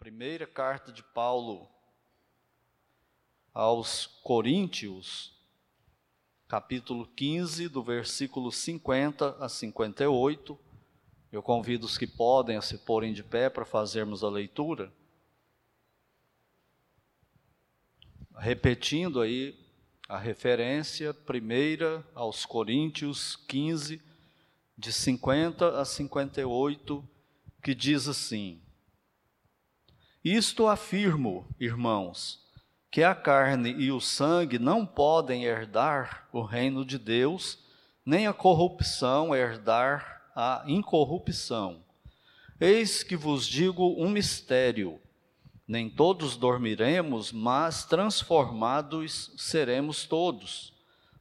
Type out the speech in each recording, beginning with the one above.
Primeira carta de Paulo aos Coríntios, capítulo 15, do versículo 50 a 58. Eu convido os que podem a se porem de pé para fazermos a leitura. Repetindo aí a referência, primeira aos Coríntios 15, de 50 a 58, que diz assim: isto afirmo, irmãos, que a carne e o sangue não podem herdar o reino de Deus, nem a corrupção herdar a incorrupção. Eis que vos digo um mistério: nem todos dormiremos, mas transformados seremos todos,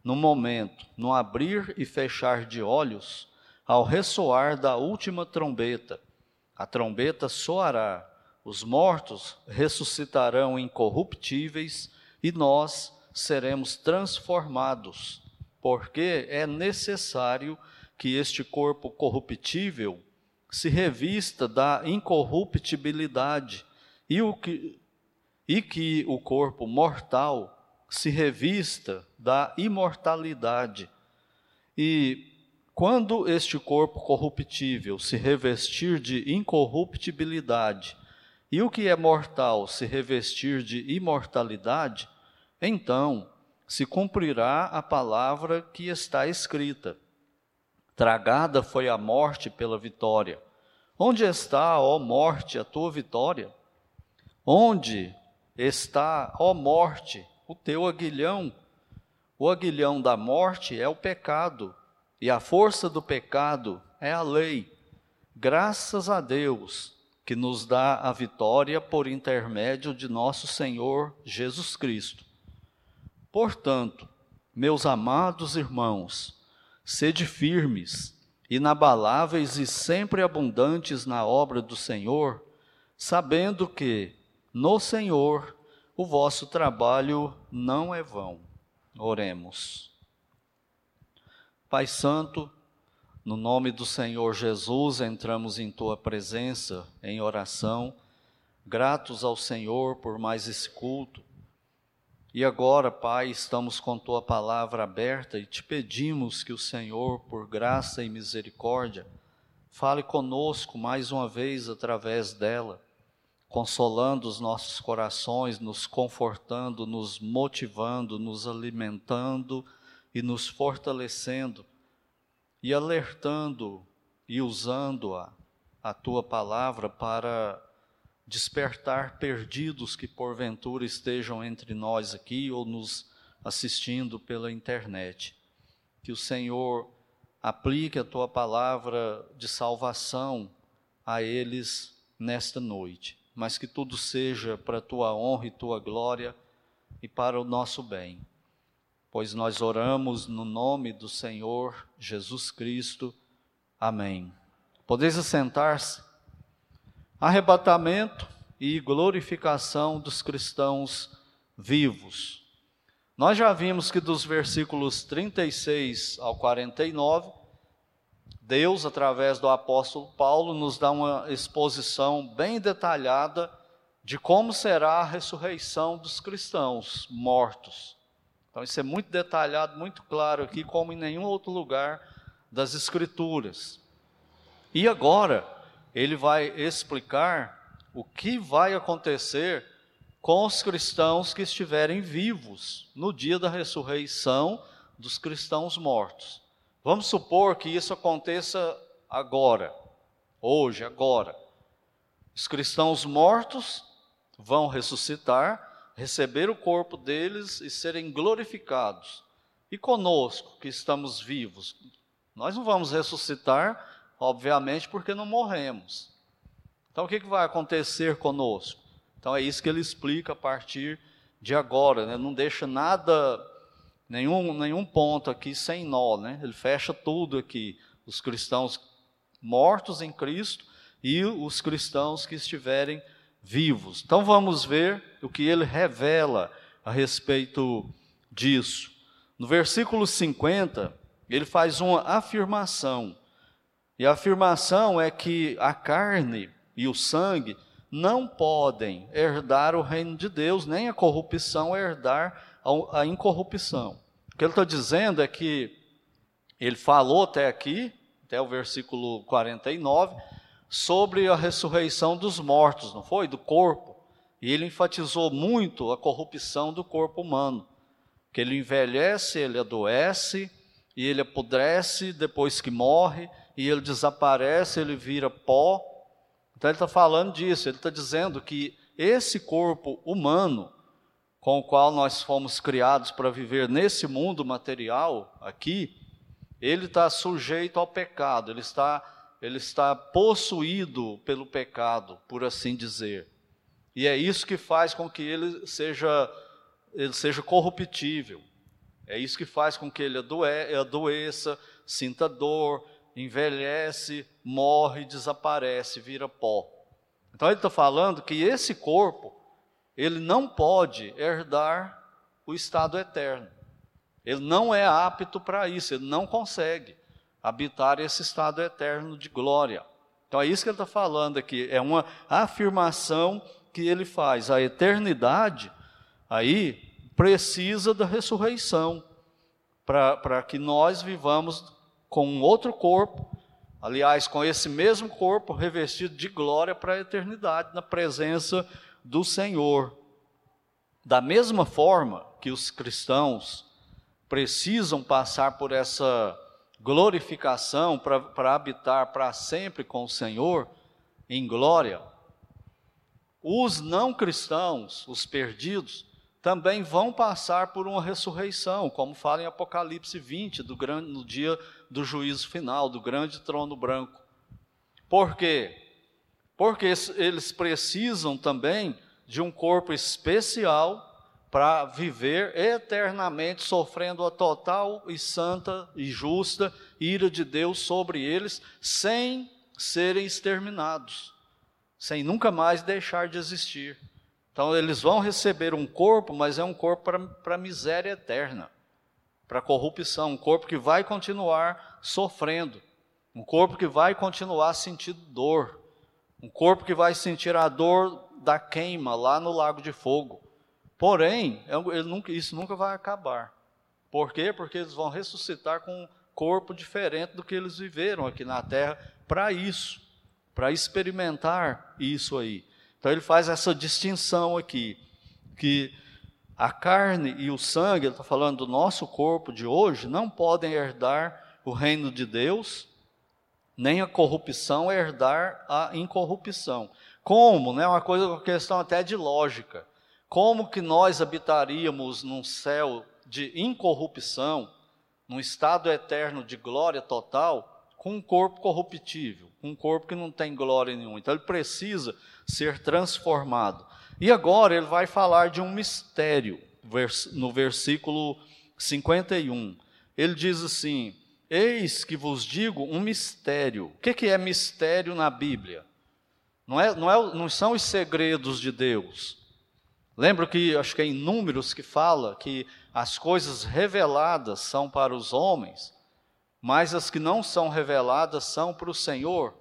no momento, no abrir e fechar de olhos, ao ressoar da última trombeta. A trombeta soará os mortos ressuscitarão incorruptíveis e nós seremos transformados, porque é necessário que este corpo corruptível se revista da incorruptibilidade e, o que, e que o corpo mortal se revista da imortalidade. E quando este corpo corruptível se revestir de incorruptibilidade e o que é mortal se revestir de imortalidade, então se cumprirá a palavra que está escrita: Tragada foi a morte pela vitória. Onde está, ó morte, a tua vitória? Onde está, ó morte, o teu aguilhão? O aguilhão da morte é o pecado, e a força do pecado é a lei. Graças a Deus que nos dá a vitória por intermédio de nosso Senhor Jesus Cristo. Portanto, meus amados irmãos, sede firmes, inabaláveis e sempre abundantes na obra do Senhor, sabendo que, no Senhor, o vosso trabalho não é vão. Oremos. Pai Santo, no nome do Senhor Jesus, entramos em tua presença em oração, gratos ao Senhor por mais esse culto. E agora, Pai, estamos com tua palavra aberta e te pedimos que o Senhor, por graça e misericórdia, fale conosco mais uma vez através dela, consolando os nossos corações, nos confortando, nos motivando, nos alimentando e nos fortalecendo e alertando e usando a, a tua palavra para despertar perdidos que porventura estejam entre nós aqui ou nos assistindo pela internet. Que o Senhor aplique a tua palavra de salvação a eles nesta noite, mas que tudo seja para a tua honra e tua glória e para o nosso bem pois nós oramos no nome do Senhor Jesus Cristo. Amém. Podeis assentar-se. Arrebatamento e glorificação dos cristãos vivos. Nós já vimos que dos versículos 36 ao 49, Deus, através do apóstolo Paulo, nos dá uma exposição bem detalhada de como será a ressurreição dos cristãos mortos. Então, isso é muito detalhado, muito claro aqui, como em nenhum outro lugar das Escrituras. E agora, ele vai explicar o que vai acontecer com os cristãos que estiverem vivos no dia da ressurreição dos cristãos mortos. Vamos supor que isso aconteça agora, hoje, agora. Os cristãos mortos vão ressuscitar receber o corpo deles e serem glorificados. E conosco, que estamos vivos, nós não vamos ressuscitar, obviamente, porque não morremos. Então, o que, que vai acontecer conosco? Então, é isso que ele explica a partir de agora, né? não deixa nada, nenhum, nenhum ponto aqui sem nó, né? ele fecha tudo aqui. Os cristãos mortos em Cristo e os cristãos que estiverem vivos. Então vamos ver o que ele revela a respeito disso. No versículo 50, ele faz uma afirmação. E a afirmação é que a carne e o sangue não podem herdar o reino de Deus, nem a corrupção herdar a incorrupção. O que ele está dizendo é que ele falou até aqui, até o versículo 49, sobre a ressurreição dos mortos, não foi? Do corpo. E ele enfatizou muito a corrupção do corpo humano, que ele envelhece, ele adoece, e ele apodrece depois que morre, e ele desaparece, ele vira pó. Então ele está falando disso, ele está dizendo que esse corpo humano, com o qual nós fomos criados para viver nesse mundo material aqui, ele está sujeito ao pecado, ele está, ele está possuído pelo pecado, por assim dizer. E é isso que faz com que ele seja, ele seja corruptível. É isso que faz com que ele adoe, adoeça, sinta dor, envelhece, morre, desaparece, vira pó. Então ele está falando que esse corpo, ele não pode herdar o estado eterno. Ele não é apto para isso, ele não consegue habitar esse estado eterno de glória. Então é isso que ele está falando aqui, é uma afirmação que ele faz. A eternidade aí precisa da ressurreição, para que nós vivamos com um outro corpo, aliás, com esse mesmo corpo revestido de glória para a eternidade, na presença do Senhor. Da mesma forma que os cristãos precisam passar por essa glorificação para habitar para sempre com o Senhor em glória, os não cristãos, os perdidos, também vão passar por uma ressurreição, como fala em Apocalipse 20, do grande, no dia do juízo final, do grande trono branco. Por quê? Porque eles precisam também de um corpo especial para viver eternamente sofrendo a total e santa e justa ira de Deus sobre eles, sem serem exterminados, sem nunca mais deixar de existir. Então, eles vão receber um corpo, mas é um corpo para a miséria eterna, para a corrupção, um corpo que vai continuar sofrendo, um corpo que vai continuar sentindo dor, um corpo que vai sentir a dor da queima lá no lago de fogo Porém, é isso nunca vai acabar. Por quê? Porque eles vão ressuscitar com um corpo diferente do que eles viveram aqui na terra para isso, para experimentar isso aí. Então ele faz essa distinção aqui, que a carne e o sangue, ele está falando do nosso corpo de hoje, não podem herdar o reino de Deus, nem a corrupção herdar a incorrupção. Como? Né? Uma coisa, uma questão até de lógica. Como que nós habitaríamos num céu de incorrupção, num estado eterno de glória total, com um corpo corruptível, um corpo que não tem glória nenhuma. Então ele precisa ser transformado. E agora ele vai falar de um mistério, no versículo 51. Ele diz assim: Eis que vos digo um mistério. O que é mistério na Bíblia? Não, é, não, é, não são os segredos de Deus. Lembro que, acho que é em Números que fala que as coisas reveladas são para os homens, mas as que não são reveladas são para o Senhor.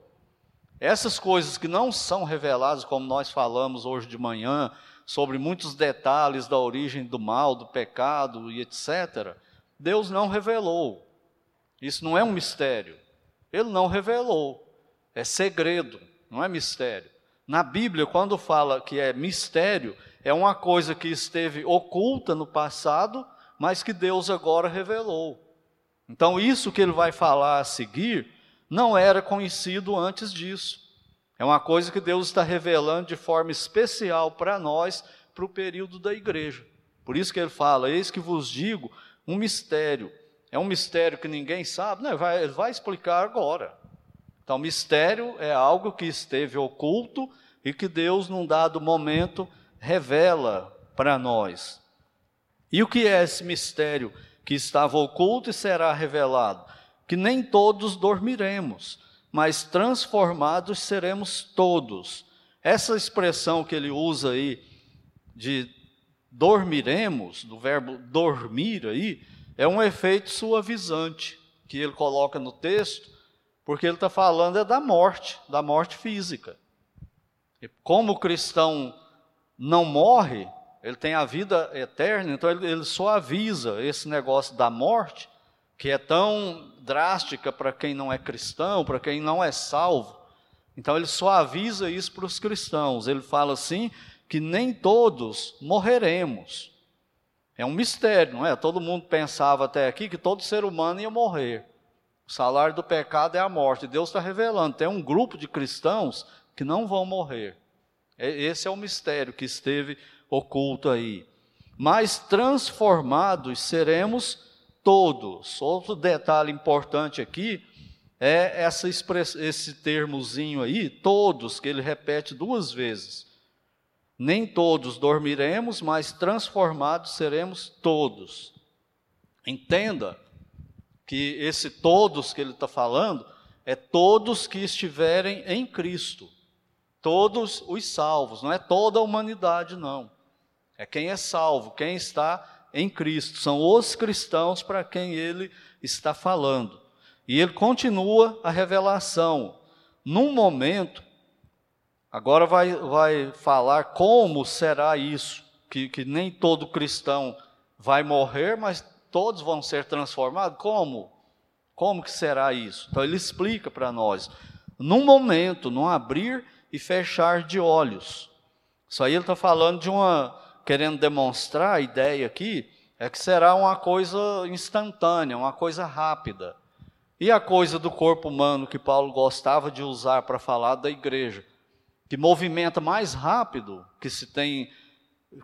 Essas coisas que não são reveladas, como nós falamos hoje de manhã, sobre muitos detalhes da origem do mal, do pecado e etc., Deus não revelou. Isso não é um mistério. Ele não revelou. É segredo, não é mistério. Na Bíblia, quando fala que é mistério, é uma coisa que esteve oculta no passado, mas que Deus agora revelou. Então, isso que ele vai falar a seguir não era conhecido antes disso. É uma coisa que Deus está revelando de forma especial para nós, para o período da igreja. Por isso que ele fala: Eis que vos digo um mistério. É um mistério que ninguém sabe? Não, ele vai, ele vai explicar agora. Então, mistério é algo que esteve oculto e que Deus, num dado momento, revela para nós. E o que é esse mistério que estava oculto e será revelado? Que nem todos dormiremos, mas transformados seremos todos. Essa expressão que ele usa aí de dormiremos, do verbo dormir aí, é um efeito suavizante que ele coloca no texto, porque ele está falando é da morte, da morte física. E como cristão não morre, ele tem a vida eterna, então ele, ele só avisa esse negócio da morte, que é tão drástica para quem não é cristão, para quem não é salvo. Então ele só avisa isso para os cristãos. Ele fala assim que nem todos morreremos. É um mistério, não é? Todo mundo pensava até aqui que todo ser humano ia morrer. O salário do pecado é a morte. Deus está revelando. Tem um grupo de cristãos que não vão morrer. Esse é o mistério que esteve oculto aí. Mas transformados seremos todos. Outro detalhe importante aqui é essa esse termozinho aí, todos, que ele repete duas vezes. Nem todos dormiremos, mas transformados seremos todos. Entenda que esse todos que ele está falando é todos que estiverem em Cristo, todos os salvos, não é toda a humanidade, não. É quem é salvo, quem está em Cristo, são os cristãos para quem ele está falando. E ele continua a revelação. Num momento, agora vai, vai falar como será isso, que, que nem todo cristão vai morrer, mas todos vão ser transformados. Como? Como que será isso? Então ele explica para nós. Num momento, num abrir e fechar de olhos. Isso aí ele está falando de uma, querendo demonstrar a ideia aqui, é que será uma coisa instantânea, uma coisa rápida. E a coisa do corpo humano que Paulo gostava de usar para falar da igreja, que movimenta mais rápido, que se tem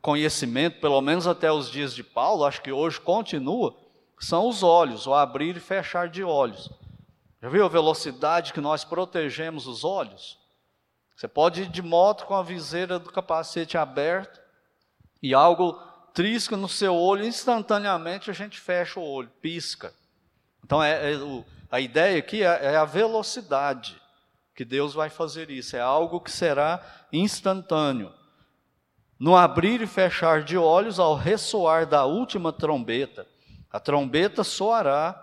conhecimento, pelo menos até os dias de Paulo, acho que hoje continua, são os olhos, o abrir e fechar de olhos. Já viu a velocidade que nós protegemos os olhos? Você pode ir de moto com a viseira do capacete aberto e algo trisca no seu olho, instantaneamente a gente fecha o olho, pisca. Então é, é o, a ideia aqui é, é a velocidade que Deus vai fazer isso, é algo que será instantâneo. No abrir e fechar de olhos, ao ressoar da última trombeta, a trombeta soará,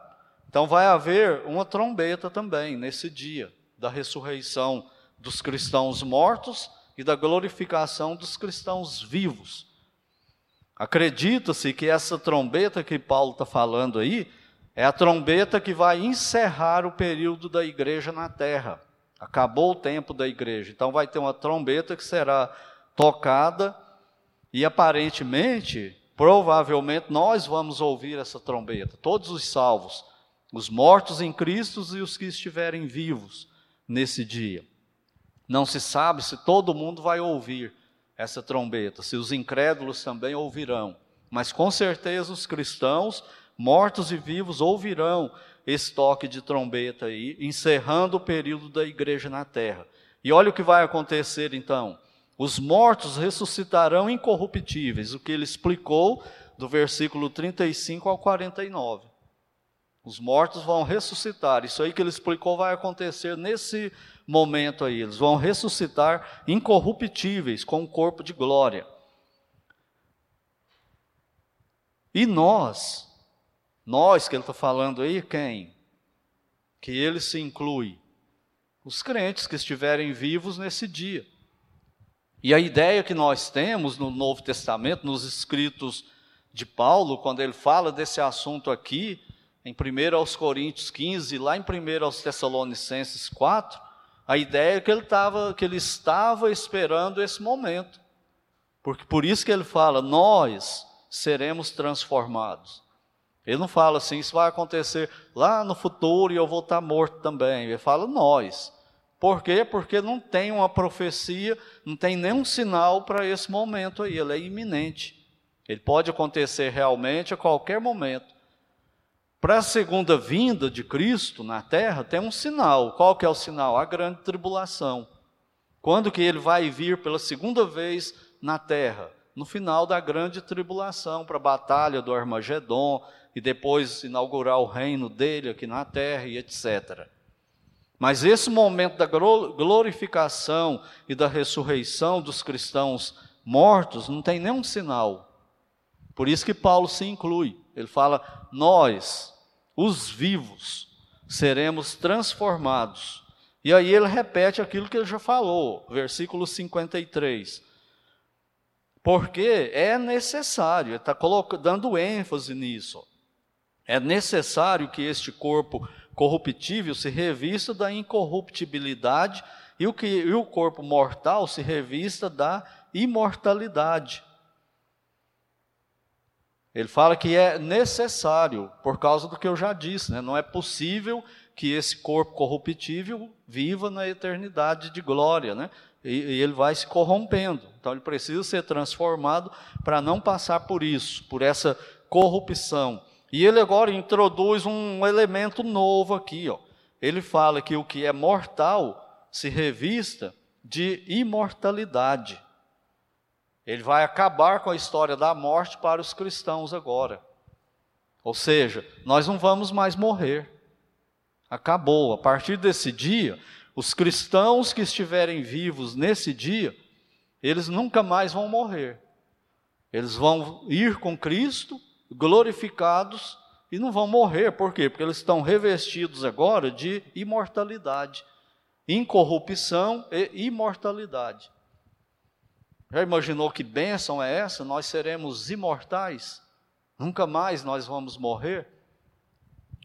então vai haver uma trombeta também nesse dia da ressurreição dos cristãos mortos e da glorificação dos cristãos vivos. Acredita-se que essa trombeta que Paulo está falando aí é a trombeta que vai encerrar o período da igreja na terra. Acabou o tempo da igreja. Então vai ter uma trombeta que será tocada e aparentemente, provavelmente, nós vamos ouvir essa trombeta. Todos os salvos, os mortos em Cristo e os que estiverem vivos nesse dia. Não se sabe se todo mundo vai ouvir essa trombeta, se os incrédulos também ouvirão. Mas com certeza os cristãos mortos e vivos ouvirão esse toque de trombeta aí, encerrando o período da igreja na terra. E olha o que vai acontecer então. Os mortos ressuscitarão incorruptíveis, o que ele explicou do versículo 35 ao 49. Os mortos vão ressuscitar. Isso aí que ele explicou vai acontecer nesse momento aí. Eles vão ressuscitar incorruptíveis, com um corpo de glória. E nós, nós que ele está falando aí, quem? Que ele se inclui. Os crentes que estiverem vivos nesse dia. E a ideia que nós temos no Novo Testamento, nos escritos de Paulo, quando ele fala desse assunto aqui, em 1 aos Coríntios 15, lá em 1 aos Tessalonicenses 4, a ideia é que ele, tava, que ele estava esperando esse momento. Porque por isso que ele fala, nós seremos transformados. Ele não fala assim, isso vai acontecer lá no futuro e eu vou estar morto também. Ele fala nós. Por quê? Porque não tem uma profecia, não tem nenhum sinal para esse momento aí, ele é iminente. Ele pode acontecer realmente a qualquer momento. Para a segunda vinda de Cristo na terra, tem um sinal. Qual que é o sinal? A grande tribulação. Quando que ele vai vir pela segunda vez na terra? No final da grande tribulação, para a batalha do Armagedon, e depois inaugurar o reino dele aqui na terra e etc. Mas esse momento da glorificação e da ressurreição dos cristãos mortos não tem nenhum sinal. Por isso que Paulo se inclui. Ele fala: Nós, os vivos, seremos transformados E aí ele repete aquilo que ele já falou, versículo 53. Porque é necessário, ele está dando ênfase nisso. É necessário que este corpo corruptível se revista da incorruptibilidade e o, que, e o corpo mortal se revista da imortalidade. Ele fala que é necessário, por causa do que eu já disse, né? não é possível que esse corpo corruptível viva na eternidade de glória, né? E, e ele vai se corrompendo. Então ele precisa ser transformado para não passar por isso, por essa corrupção. E ele agora introduz um elemento novo aqui, ó. Ele fala que o que é mortal se revista de imortalidade. Ele vai acabar com a história da morte para os cristãos agora. Ou seja, nós não vamos mais morrer. Acabou. A partir desse dia, os cristãos que estiverem vivos nesse dia, eles nunca mais vão morrer. Eles vão ir com Cristo, glorificados, e não vão morrer. Por quê? Porque eles estão revestidos agora de imortalidade, incorrupção e imortalidade. Já imaginou que bênção é essa? Nós seremos imortais, nunca mais nós vamos morrer.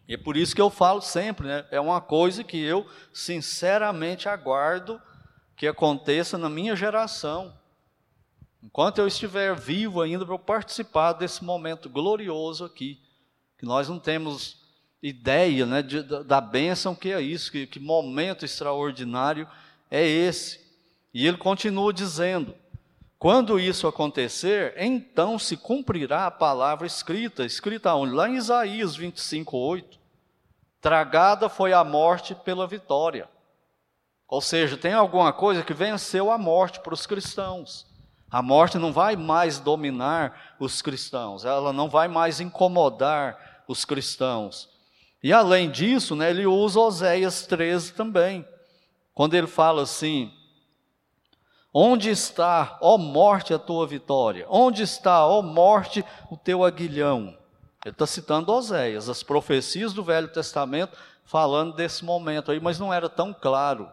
E é por isso que eu falo sempre, né? é uma coisa que eu sinceramente aguardo que aconteça na minha geração. Enquanto eu estiver vivo ainda para participar desse momento glorioso aqui, que nós não temos ideia né, de, da bênção que é isso, que, que momento extraordinário é esse. E ele continua dizendo: quando isso acontecer, então se cumprirá a palavra escrita, escrita onde? Lá em Isaías 25, 8. Tragada foi a morte pela vitória. Ou seja, tem alguma coisa que venceu a morte para os cristãos. A morte não vai mais dominar os cristãos, ela não vai mais incomodar os cristãos. E além disso, né, ele usa Oséias 13 também, quando ele fala assim: Onde está, ó morte, a tua vitória? Onde está, ó morte, o teu aguilhão? Ele está citando Oséias, as profecias do Velho Testamento, falando desse momento aí, mas não era tão claro.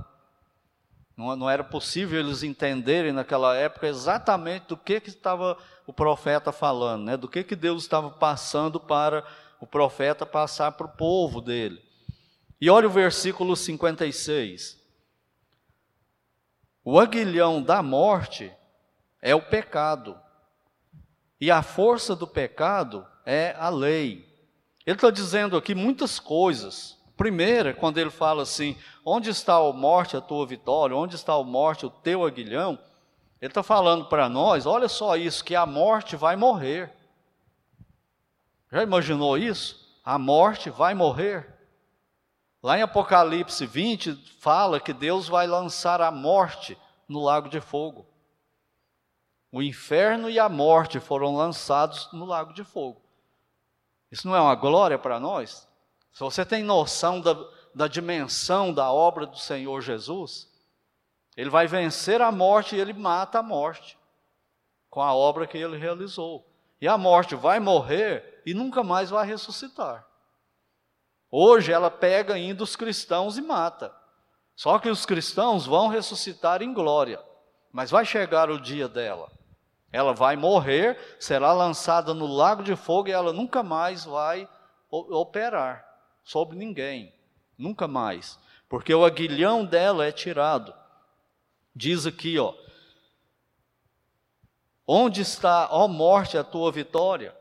Não, não era possível eles entenderem naquela época exatamente do que, que estava o profeta falando, né? do que, que Deus estava passando para o profeta passar para o povo dele. E olha o versículo 56. O aguilhão da morte é o pecado. E a força do pecado é a lei. Ele está dizendo aqui muitas coisas. Primeira, quando ele fala assim: onde está a morte, a tua vitória? Onde está a morte, o teu aguilhão? Ele está falando para nós: olha só isso, que a morte vai morrer. Já imaginou isso? A morte vai morrer. Lá em Apocalipse 20, fala que Deus vai lançar a morte no lago de fogo. O inferno e a morte foram lançados no lago de fogo. Isso não é uma glória para nós? Se você tem noção da, da dimensão da obra do Senhor Jesus, ele vai vencer a morte e ele mata a morte com a obra que ele realizou. E a morte vai morrer e nunca mais vai ressuscitar. Hoje ela pega ainda os cristãos e mata. Só que os cristãos vão ressuscitar em glória, mas vai chegar o dia dela. Ela vai morrer, será lançada no lago de fogo e ela nunca mais vai operar sobre ninguém. Nunca mais. Porque o aguilhão dela é tirado. Diz aqui, ó. Onde está, ó morte, a tua vitória?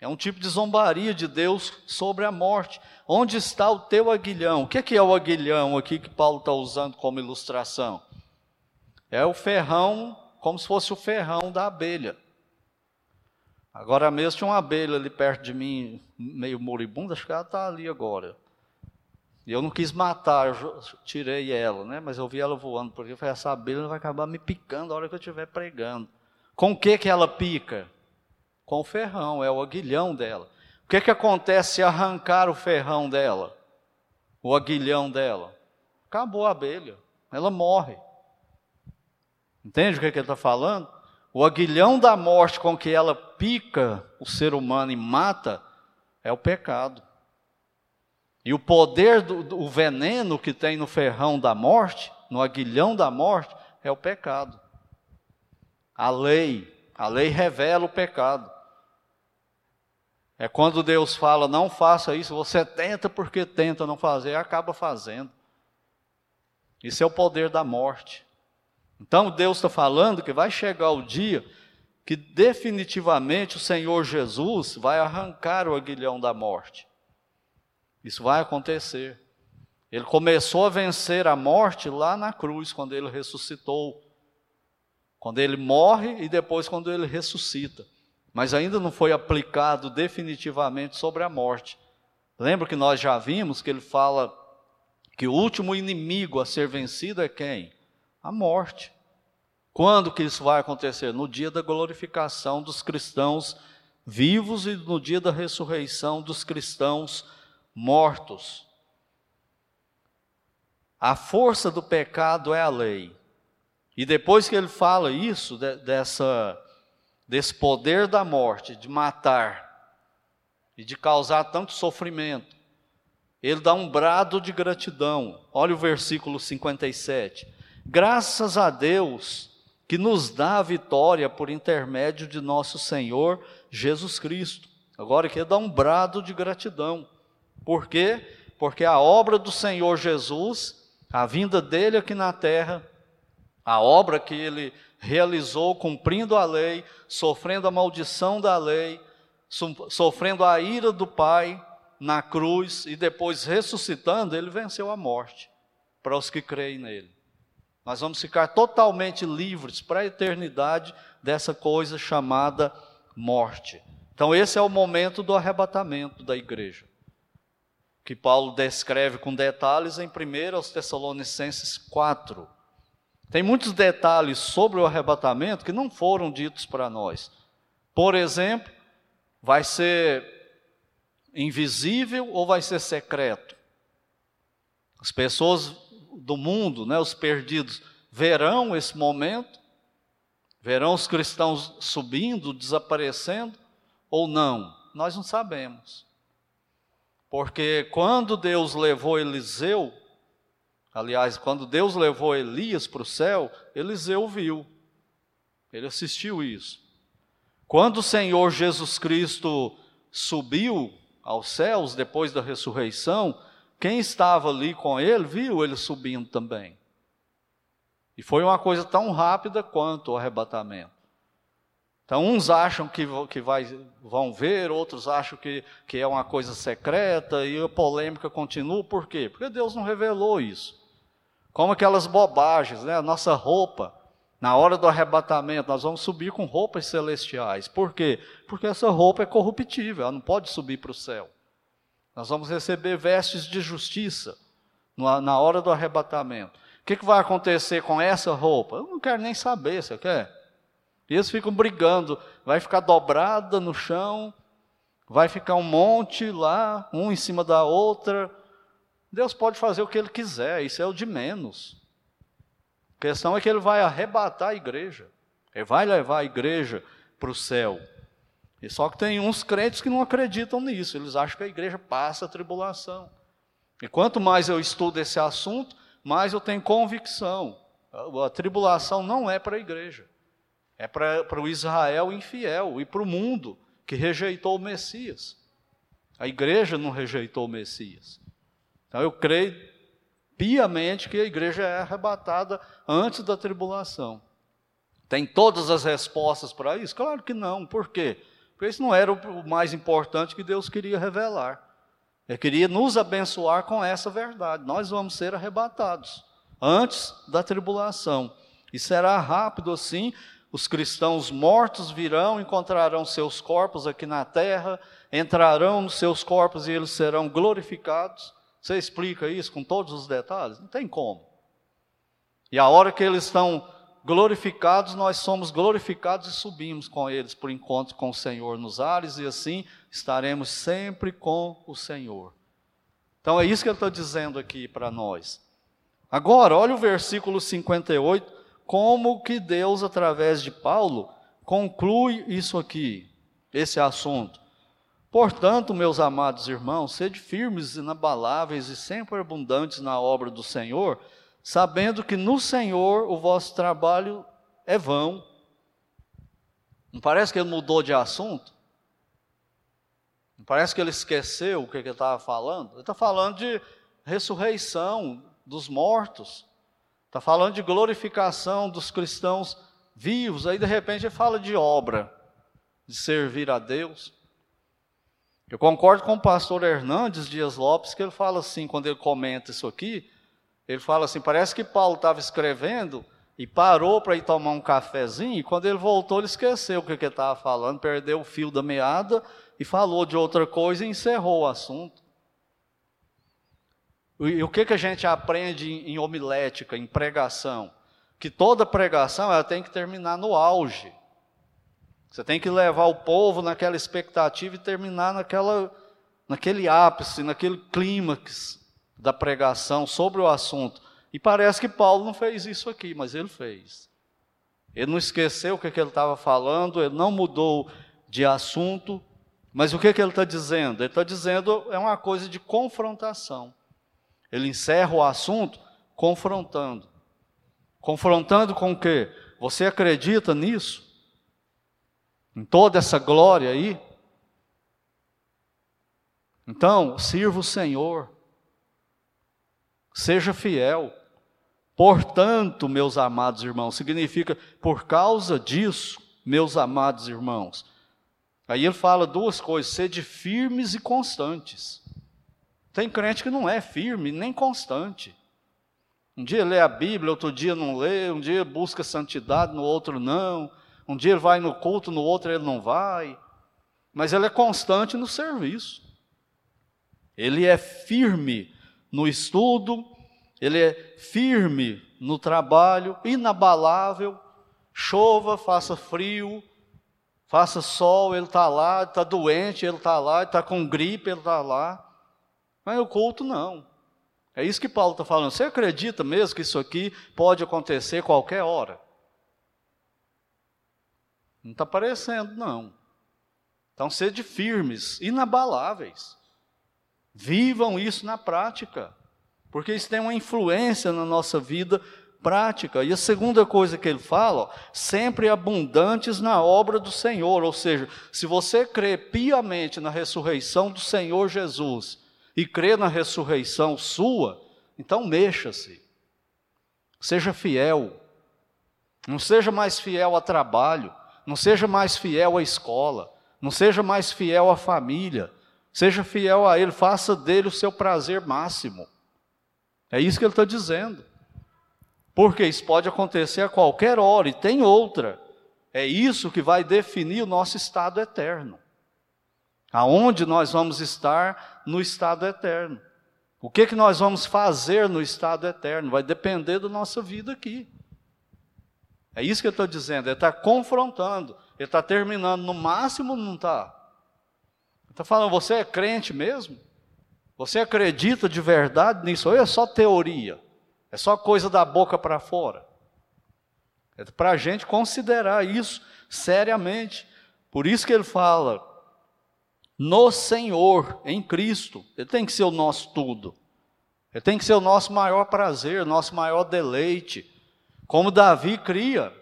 É um tipo de zombaria de Deus sobre a morte. Onde está o teu aguilhão? O que é o aguilhão aqui que Paulo está usando como ilustração? É o ferrão, como se fosse o ferrão da abelha. Agora mesmo tinha uma abelha ali perto de mim, meio moribunda, acho que ela está ali agora. E eu não quis matar, eu tirei ela, né? Mas eu vi ela voando, porque eu falei, essa abelha vai acabar me picando a hora que eu estiver pregando. Com o que, que ela pica? Com o ferrão, é o aguilhão dela. O que, que acontece se arrancar o ferrão dela? O aguilhão dela? Acabou a abelha, ela morre. Entende o que, que ele está falando? O aguilhão da morte com que ela pica o ser humano e mata é o pecado. E o poder do, do veneno que tem no ferrão da morte, no aguilhão da morte, é o pecado. A lei, a lei revela o pecado. É quando Deus fala, não faça isso, você tenta porque tenta não fazer, acaba fazendo. Isso é o poder da morte. Então Deus está falando que vai chegar o dia que definitivamente o Senhor Jesus vai arrancar o aguilhão da morte. Isso vai acontecer. Ele começou a vencer a morte lá na cruz, quando ele ressuscitou. Quando ele morre e depois quando ele ressuscita mas ainda não foi aplicado definitivamente sobre a morte. Lembra que nós já vimos que ele fala que o último inimigo a ser vencido é quem? A morte. Quando que isso vai acontecer? No dia da glorificação dos cristãos vivos e no dia da ressurreição dos cristãos mortos. A força do pecado é a lei. E depois que ele fala isso, dessa desse poder da morte, de matar e de causar tanto sofrimento, ele dá um brado de gratidão. Olha o versículo 57. Graças a Deus que nos dá a vitória por intermédio de nosso Senhor Jesus Cristo. Agora aqui dá um brado de gratidão. Por quê? Porque a obra do Senhor Jesus, a vinda dele aqui na terra, a obra que ele realizou cumprindo a lei, sofrendo a maldição da lei, sofrendo a ira do Pai na cruz e depois ressuscitando, ele venceu a morte para os que creem nele. Nós vamos ficar totalmente livres para a eternidade dessa coisa chamada morte. Então, esse é o momento do arrebatamento da igreja, que Paulo descreve com detalhes em 1 Tessalonicenses 4. Tem muitos detalhes sobre o arrebatamento que não foram ditos para nós. Por exemplo, vai ser invisível ou vai ser secreto? As pessoas do mundo, né, os perdidos, verão esse momento? Verão os cristãos subindo, desaparecendo ou não? Nós não sabemos. Porque quando Deus levou Eliseu Aliás, quando Deus levou Elias para o céu, Eliseu viu, ele assistiu isso. Quando o Senhor Jesus Cristo subiu aos céus depois da ressurreição, quem estava ali com ele viu ele subindo também. E foi uma coisa tão rápida quanto o arrebatamento. Então, uns acham que, que vai, vão ver, outros acham que, que é uma coisa secreta, e a polêmica continua, por quê? Porque Deus não revelou isso. Como aquelas bobagens, né? A nossa roupa, na hora do arrebatamento, nós vamos subir com roupas celestiais. Por quê? Porque essa roupa é corruptível, ela não pode subir para o céu. Nós vamos receber vestes de justiça na hora do arrebatamento. O que, que vai acontecer com essa roupa? Eu não quero nem saber, você quer? E eles ficam brigando, vai ficar dobrada no chão, vai ficar um monte lá, um em cima da outra, Deus pode fazer o que Ele quiser, isso é o de menos. A questão é que Ele vai arrebatar a igreja, Ele vai levar a igreja para o céu. E só que tem uns crentes que não acreditam nisso, eles acham que a igreja passa a tribulação. E quanto mais eu estudo esse assunto, mais eu tenho convicção. A, tribulação não é para a igreja, é para, para o Israel infiel e para o mundo que rejeitou o Messias. A igreja não rejeitou o Messias. Então eu creio piamente que a igreja é arrebatada antes da tribulação. Tem todas as respostas para isso? Claro que não. Por quê? Porque isso não era o mais importante que Deus queria revelar. Ele queria nos abençoar com essa verdade. Nós vamos ser arrebatados antes da tribulação. E será rápido assim. Os cristãos mortos virão, encontrarão seus corpos aqui na terra, entrarão nos seus corpos e eles serão glorificados. Você explica isso com todos os detalhes? Não tem como. E a hora que eles estão glorificados, nós somos glorificados e subimos com eles por encontro com o Senhor nos ares, e assim estaremos sempre com o Senhor. Então é isso que ele está dizendo aqui para nós. Agora, olha o versículo 58, como que Deus, através de Paulo, conclui isso aqui, esse assunto. Portanto, meus amados irmãos, sede firmes, inabaláveis e sempre abundantes na obra do Senhor, sabendo que no Senhor o vosso trabalho é vão. Não parece que ele mudou de assunto? Não parece que ele esqueceu o que ele estava falando? Ele está falando de ressurreição dos mortos, está falando de glorificação dos cristãos vivos, aí de repente ele fala de obra, de servir a Deus. Eu concordo com o pastor Hernandes Dias Lopes, que ele fala assim, quando ele comenta isso aqui, ele fala assim: parece que Paulo estava escrevendo e parou para ir tomar um cafezinho, e quando ele voltou, ele esqueceu o que, ele estava falando, perdeu o fio da meada e falou de outra coisa e encerrou o assunto. E o que, que a gente aprende em homilética, em pregação? Que toda pregação ela tem que terminar no auge. Você tem que levar o povo naquela expectativa e terminar naquela, naquele ápice, naquele clímax da pregação sobre o assunto. E parece que Paulo não fez isso aqui, mas ele fez. Ele não esqueceu o que, que ele estava falando, ele não mudou de assunto, mas o que, que ele está dizendo? Ele está dizendo é uma coisa de confrontação. Ele encerra o assunto confrontando. Confrontando com o quê? Você acredita nisso? Em toda essa glória aí. Então, sirva o Senhor, seja fiel. Portanto, meus amados irmãos, significa por causa disso, meus amados irmãos. Aí ele fala duas coisas: sede firmes e constantes. Tem crente que não é firme nem constante. Um dia lê a Bíblia, outro dia não lê, um dia busca santidade, no outro não. Um dia ele vai no culto, no outro ele não vai. Mas ele é constante no serviço. Ele é firme no estudo, ele é firme no trabalho, inabalável. Chova, faça frio, faça sol, ele está lá, está doente, ele está lá, está com gripe, ele está lá. Mas o culto não. É isso que Paulo está falando. Você acredita mesmo que isso aqui pode acontecer qualquer hora? Não está aparecendo, não. Então, sede firmes, inabaláveis. Vivam isso na prática, porque isso tem uma influência na nossa vida prática. E a segunda coisa que ele fala, ó, sempre abundantes na obra do Senhor. Ou seja, se você crê piamente na ressurreição do Senhor Jesus e crê na ressurreição sua, então mexa-se. Seja fiel. Não seja mais fiel a trabalho, não seja mais fiel à escola, não seja mais fiel à família, seja fiel a Ele, faça dele o seu prazer máximo. É isso que ele está dizendo. Porque isso pode acontecer a qualquer hora e tem outra. É isso que vai definir o nosso estado eterno. Aonde nós vamos estar no estado eterno. O que, que nós vamos fazer no estado eterno vai depender da nossa vida aqui. É isso que eu estou dizendo. Ele está confrontando. Ele está terminando. No máximo, não está. Está falando: você é crente mesmo? Você acredita de verdade nisso? Ou é só teoria? É só coisa da boca para fora? É para a gente considerar isso seriamente. Por isso que ele fala: no Senhor, em Cristo. Ele tem que ser o nosso tudo. Ele tem que ser o nosso maior prazer, nosso maior deleite. Como Davi cria,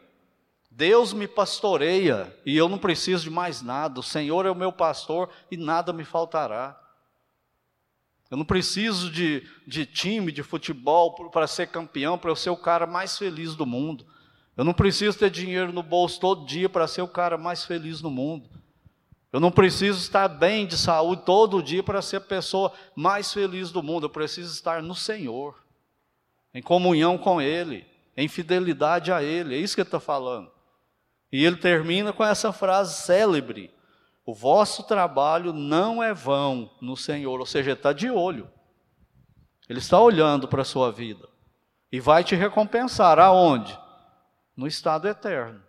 Deus me pastoreia e eu não preciso de mais nada. O Senhor é o meu pastor e nada me faltará. Eu não preciso de, de time de futebol para ser campeão, para eu ser o cara mais feliz do mundo. Eu não preciso ter dinheiro no bolso todo dia para ser o cara mais feliz no mundo. Eu não preciso estar bem de saúde todo dia para ser a pessoa mais feliz do mundo. Eu preciso estar no Senhor, em comunhão com Ele em fidelidade a Ele. É isso que ele está falando. E ele termina com essa frase célebre: O vosso trabalho não é vão no Senhor. Ou seja, ele está de olho. Ele está olhando para a sua vida. E vai te recompensar. Aonde? No estado eterno.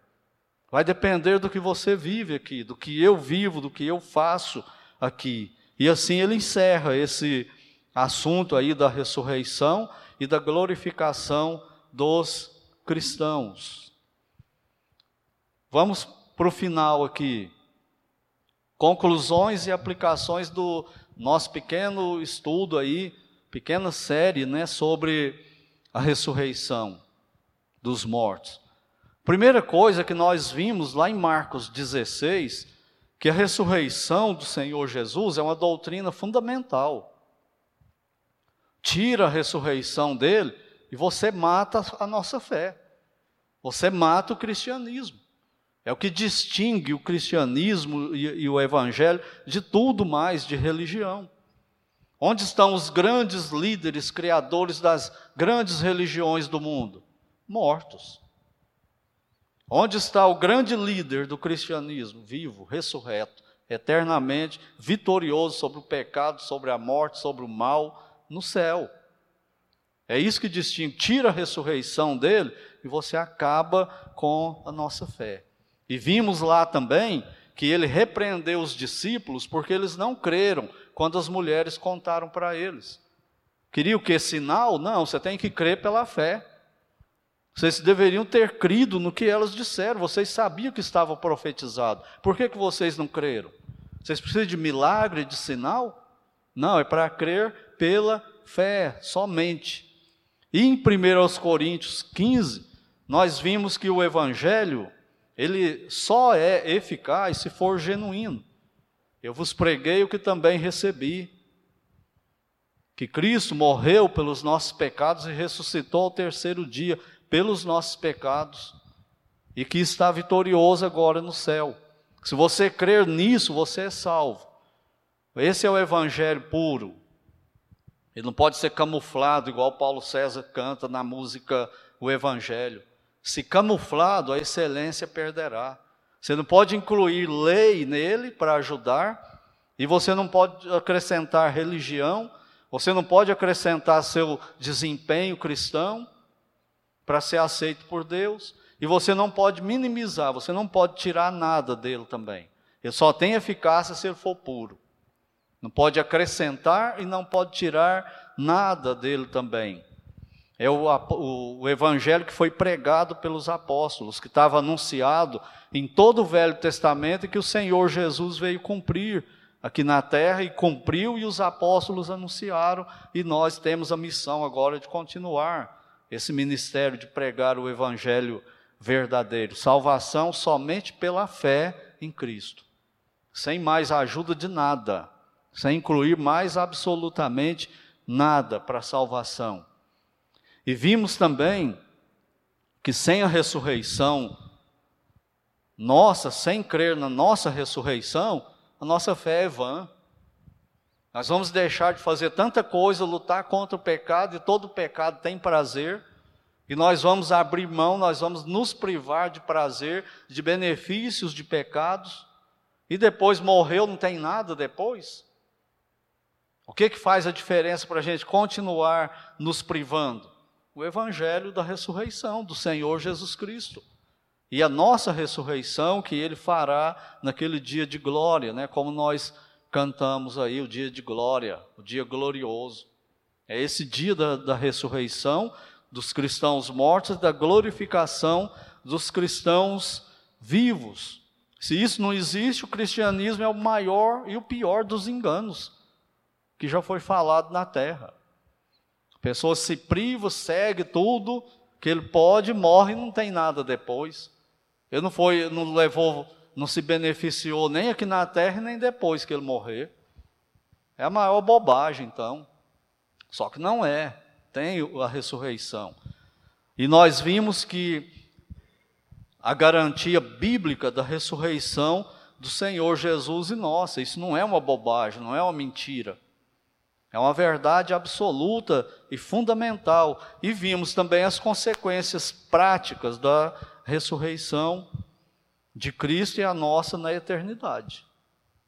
Vai depender do que você vive aqui, do que eu vivo, do que eu faço aqui. E assim ele encerra esse assunto aí da ressurreição e da glorificação dos cristãos. Vamos para o final aqui. conclusões e aplicações do nosso pequeno estudo aí, pequena série, né, sobre a ressurreição dos mortos. Primeira coisa que nós vimos lá em Marcos 16, que a ressurreição do Senhor Jesus é uma doutrina fundamental. Tira a ressurreição dele e você mata a nossa fé. Você mata o cristianismo. É o que distingue o cristianismo e, e, o evangelho de tudo mais de religião. Onde estão os grandes líderes, criadores das grandes religiões do mundo? Mortos. Onde está o grande líder do cristianismo? Vivo, ressurreto, eternamente vitorioso sobre o pecado, sobre a morte, sobre o mal, no céu. É isso que distingue, tira a ressurreição dele e você acaba com a nossa fé. E vimos lá também que ele repreendeu os discípulos porque eles não creram quando as mulheres contaram para eles. Queria o que? Sinal? Não, você tem que crer pela fé. Vocês deveriam ter crido no que elas disseram, vocês sabiam que estava profetizado. Por que, que vocês não creram? Vocês precisam de milagre, de sinal? Não, é para crer pela fé somente. E em 1 Coríntios 15, nós vimos que o Evangelho, ele só é eficaz se for genuíno. Eu vos preguei o que também recebi, que Cristo morreu pelos nossos pecados e ressuscitou ao terceiro dia pelos nossos pecados, e que está vitorioso agora no céu. Se você crer nisso, você é salvo. Esse é o evangelho puro. Ele não pode ser camuflado, igual Paulo César canta na música O Evangelho. Se camuflado, a excelência perderá. Você não pode incluir lei nele para ajudar, e você não pode acrescentar religião, você não pode acrescentar seu desempenho cristão para ser aceito por Deus, e você não pode minimizar, você não pode tirar nada dele também. Ele só tem eficácia se ele for puro. Não pode acrescentar e não pode tirar nada dele também. É o, o, o, evangelho que foi pregado pelos apóstolos, que estava anunciado em todo o Velho Testamento e que o Senhor Jesus veio cumprir aqui na terra e cumpriu, e os apóstolos anunciaram, e nós temos a missão agora de continuar esse ministério de pregar o evangelho verdadeiro. Salvação somente pela fé em Cristo, sem mais ajuda de nada, sem incluir mais absolutamente nada para a salvação. E vimos também que sem a ressurreição nossa, sem crer na nossa ressurreição, a nossa fé é vã. Nós vamos deixar de fazer tanta coisa, lutar contra o pecado, e todo pecado tem prazer, e nós vamos abrir mão, nós vamos nos privar de prazer, de benefícios de pecados, e depois morreu, não tem nada depois? O que, que faz a diferença para a gente continuar nos privando? o evangelho da ressurreição do Senhor Jesus Cristo. E a nossa ressurreição que ele fará naquele dia de glória, né? Como nós cantamos aí, o dia de glória, o dia glorioso. É esse dia da, da ressurreição dos cristãos mortos, da glorificação dos cristãos vivos. Se isso não existe, o cristianismo é o maior e o pior dos enganos que já foi falado na terra. A pessoa se priva, segue tudo que ele pode, morre e não tem nada depois. Ele não foi, não levou, não se beneficiou nem aqui na terra nem depois que ele morrer. É a maior bobagem, então. Só que não é. Tem a ressurreição. E nós vimos que a garantia bíblica da ressurreição do Senhor Jesus e nossa, isso não é uma bobagem, não é uma mentira. É uma verdade absoluta e fundamental. E vimos também as consequências práticas da ressurreição de Cristo e a nossa na eternidade.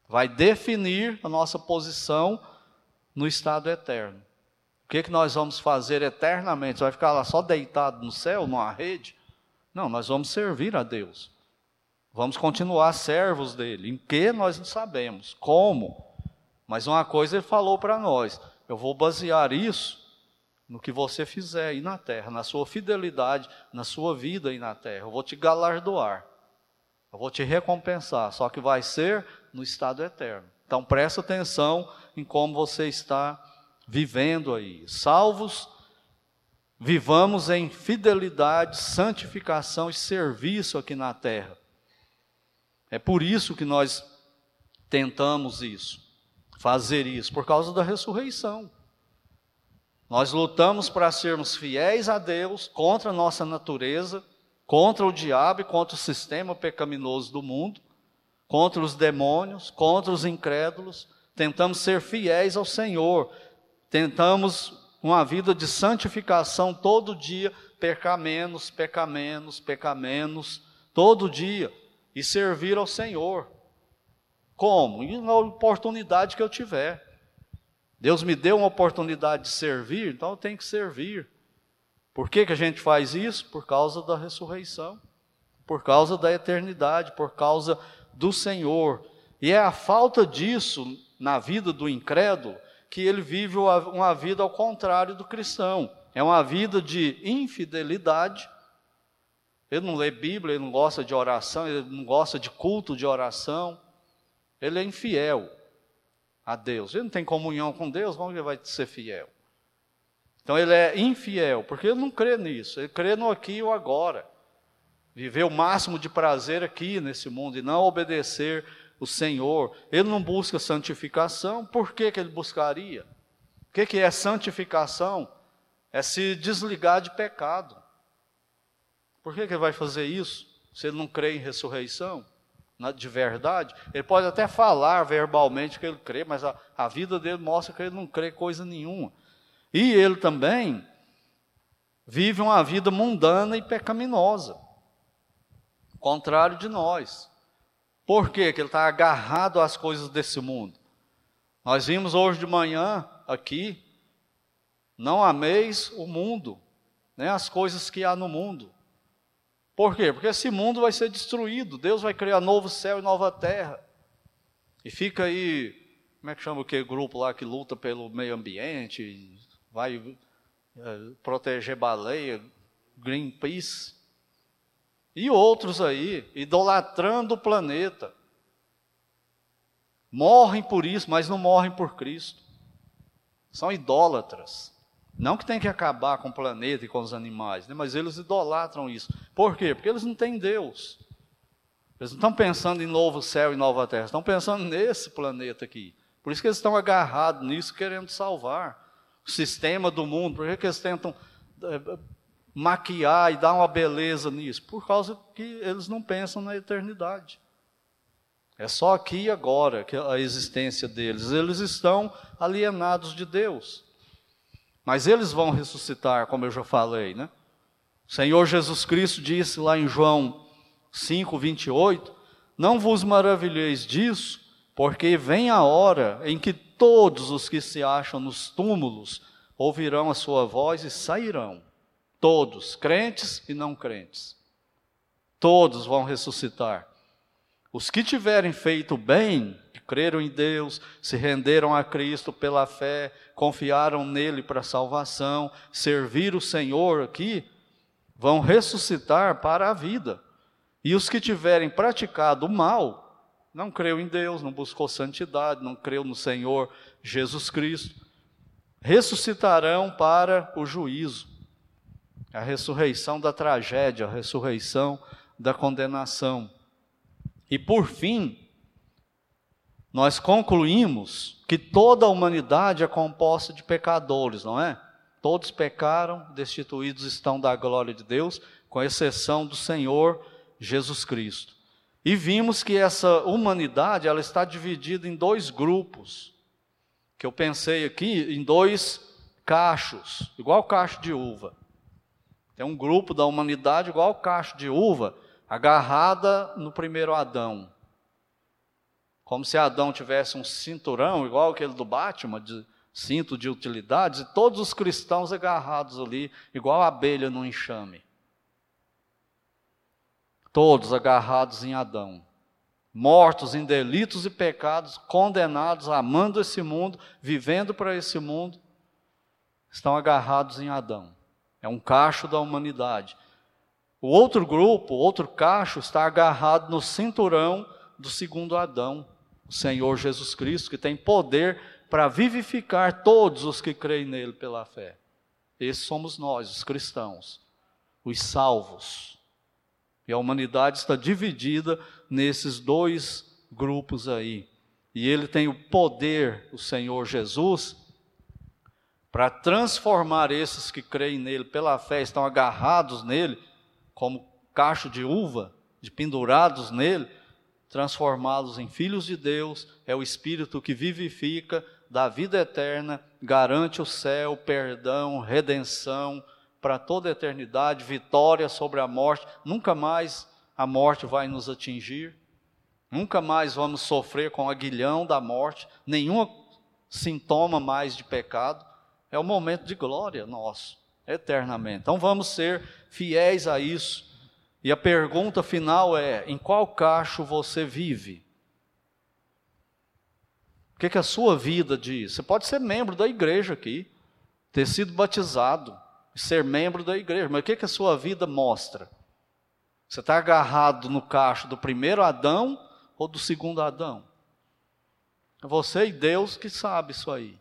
Vai definir a nossa posição no estado eterno. O que, é que nós vamos fazer eternamente? Você vai ficar lá só deitado no céu, numa rede? Não, nós vamos servir a Deus. Vamos continuar servos dele. Em que nós não sabemos. Como? Mas uma coisa ele falou para nós: eu vou basear isso no que você fizer aí na terra, na sua fidelidade, na sua vida aí na terra. Eu vou te galardoar. Eu vou te recompensar, só que vai ser no estado eterno. Então presta atenção em como você está vivendo aí. Salvos, vivamos em fidelidade, santificação e serviço aqui na terra. É por isso que nós tentamos isso, fazer isso, por causa da ressurreição. Nós lutamos para sermos fiéis a Deus contra a nossa natureza, contra o diabo e contra o sistema pecaminoso do mundo, contra os demônios, contra os incrédulos. Tentamos ser fiéis ao Senhor, tentamos uma vida de santificação todo dia, pecar menos, pecar menos, pecar menos, todo dia, e servir ao Senhor. Como? E na oportunidade que eu tiver. Deus me deu uma oportunidade de servir, então eu tenho que servir. Por que, que a gente faz isso? Por causa da ressurreição, por causa da eternidade, por causa do Senhor. E é a falta disso na vida do incrédulo que ele vive uma vida ao contrário do cristão. É uma vida de infidelidade. Ele não lê Bíblia, ele não gosta de oração, ele não gosta de culto de oração. Ele é infiel a Deus. Ele não tem comunhão com Deus, como ele vai ser fiel? Então ele é infiel, porque ele não crê nisso, ele crê no aqui e agora. Viver o máximo de prazer aqui nesse mundo e não obedecer o Senhor. Ele não busca santificação, por que, que ele buscaria? O que, que é santificação? É se desligar de pecado. Por que, que ele vai fazer isso? Se ele não crê em ressurreição? De verdade, ele pode até falar verbalmente que ele crê, mas a, a vida dele mostra que ele não crê coisa nenhuma. E ele também vive uma vida mundana e pecaminosa, contrário de nós. Por quê? Que ele está agarrado às coisas desse mundo. Nós vimos hoje de manhã aqui, não ameis o mundo, nem as coisas que há no mundo. Por quê? Porque esse mundo vai ser destruído. Deus vai criar novo céu e nova terra. E fica aí, como é que chama aquele grupo lá que luta pelo meio ambiente, vai é, proteger baleia, Greenpeace. E outros aí, idolatrando o planeta. Morrem por isso, mas não morrem por Cristo. São idólatras. Não que tem que acabar com o planeta e com os animais, né? mas eles idolatram isso. Por quê? Porque eles não têm Deus. Eles não estão pensando em novo céu e nova terra, estão pensando nesse planeta aqui. Por isso que eles estão agarrados nisso, querendo salvar o sistema do mundo. Por que eles tentam é, maquiar e dar uma beleza nisso? Por causa que eles não pensam na eternidade. É só aqui e agora que a existência deles. Eles estão alienados de Deus. Mas eles vão ressuscitar, como eu já falei, né? O Senhor Jesus Cristo disse lá em João 5, 28, não vos maravilheis disso, porque vem a hora em que todos os que se acham nos túmulos ouvirão a sua voz e sairão. Todos, crentes e não crentes. Todos vão ressuscitar. Os que tiverem feito bem, creram em Deus, se renderam a Cristo pela fé, confiaram nele para salvação, servir o Senhor aqui, vão ressuscitar para a vida. E os que tiverem praticado o mal, não creu em Deus, não buscou santidade, não creu no Senhor Jesus Cristo, ressuscitarão para o juízo. A ressurreição da tragédia, a ressurreição da condenação. E por fim, nós concluímos que toda a humanidade é composta de pecadores, não é? Todos pecaram, destituídos estão da glória de Deus, com exceção do Senhor Jesus Cristo. E vimos que essa humanidade ela está dividida em dois grupos, que eu pensei aqui em dois cachos, igual cacho de uva. Tem um grupo da humanidade igual cacho de uva, agarrada no primeiro Adão. Como se Adão tivesse um cinturão, igual aquele do Batman, de cinto de utilidades, e todos os cristãos agarrados ali, igual a abelha no enxame. Todos agarrados em Adão. Mortos em delitos e pecados, condenados, amando esse mundo, vivendo para esse mundo, estão agarrados em Adão. É um cacho da humanidade. O outro grupo, outro cacho, está agarrado no cinturão do segundo Adão, o Senhor Jesus Cristo, que tem poder para vivificar todos os que creem nele pela fé. Esses somos nós, os cristãos, os salvos. E a humanidade está dividida nesses dois grupos aí. E ele tem o poder, o Senhor Jesus, para transformar esses que creem nele pela fé, estão agarrados nele, como cacho de uva, de pendurados nele, transformá-los em filhos de Deus, é o Espírito que vivifica, dá vida eterna, garante o céu, perdão, redenção para toda a eternidade, vitória sobre a morte. Nunca mais a morte vai nos atingir, nunca mais vamos sofrer com o aguilhão da morte, nenhum sintoma mais de pecado. É o momento de glória nosso, eternamente. Então vamos ser fiéis a isso. E a pergunta final é: em qual cacho você vive? O que, que a sua vida diz? Você pode ser membro da igreja aqui, ter sido batizado, ser membro da igreja, mas o que, que a sua vida mostra? Você está agarrado no cacho do primeiro Adão ou do segundo Adão? É você e Deus que sabe isso aí.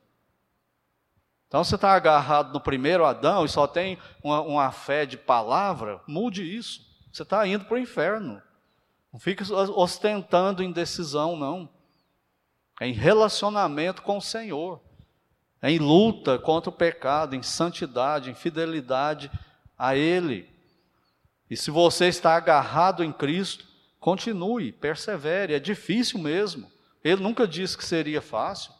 Então você está agarrado no primeiro Adão e só tem uma, uma fé de palavra, mude isso. Você está indo para o inferno. Não fique ostentando indecisão, não. É em relacionamento com o Senhor. É em luta contra o pecado, em santidade, em fidelidade a Ele. E se você está agarrado em Cristo, continue, persevere. É difícil mesmo. Ele nunca disse que seria fácil.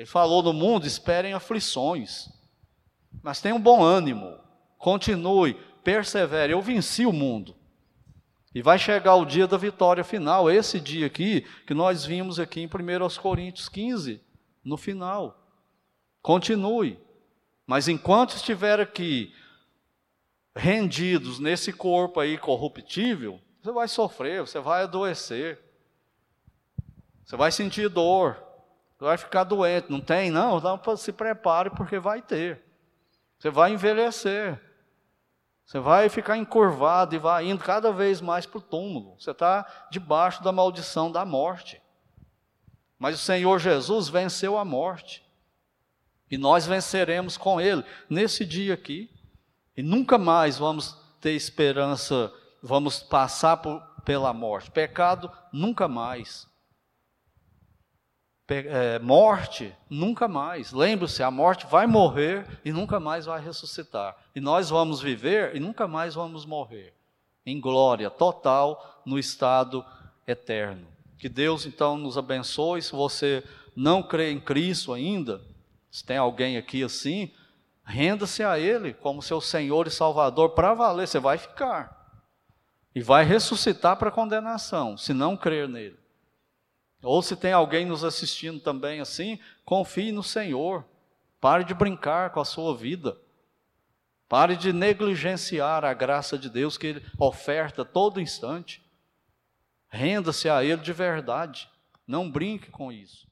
Ele falou no mundo: esperem aflições, mas tenham bom ânimo, continue, persevere. Eu venci o mundo. E vai chegar o dia da vitória final, esse dia aqui, que nós vimos aqui em 1 Coríntios 15, no final. Continue. Mas enquanto estiver aqui, rendidos nesse corpo aí corruptível, você vai sofrer, você vai adoecer. Você vai sentir dor, vai ficar doente. Não tem? Não, não se prepare porque vai ter. Você vai envelhecer. Você vai ficar encurvado e vai indo cada vez mais para o túmulo. Você está debaixo da maldição da morte. Mas o Senhor Jesus venceu a morte. E nós venceremos com Ele nesse dia aqui. E nunca mais vamos ter esperança, vamos passar por, pela morte. Pecado, nunca mais é, morte, nunca mais. Lembre-se, a morte vai morrer e nunca mais vai ressuscitar. E nós vamos viver e nunca mais vamos morrer. Em glória total no estado eterno. Que Deus então nos abençoe. Se você não crê em Cristo ainda, se tem alguém aqui assim, renda-se a Ele como seu Senhor e Salvador para valer. Você vai ficar. E vai ressuscitar para condenação, se não crer nele. Ou se tem alguém nos assistindo também assim, confie no Senhor. Pare de brincar com a sua vida. Pare de negligenciar a graça de Deus que Ele oferta todo instante. Renda-se a Ele de verdade. Não brinque com isso.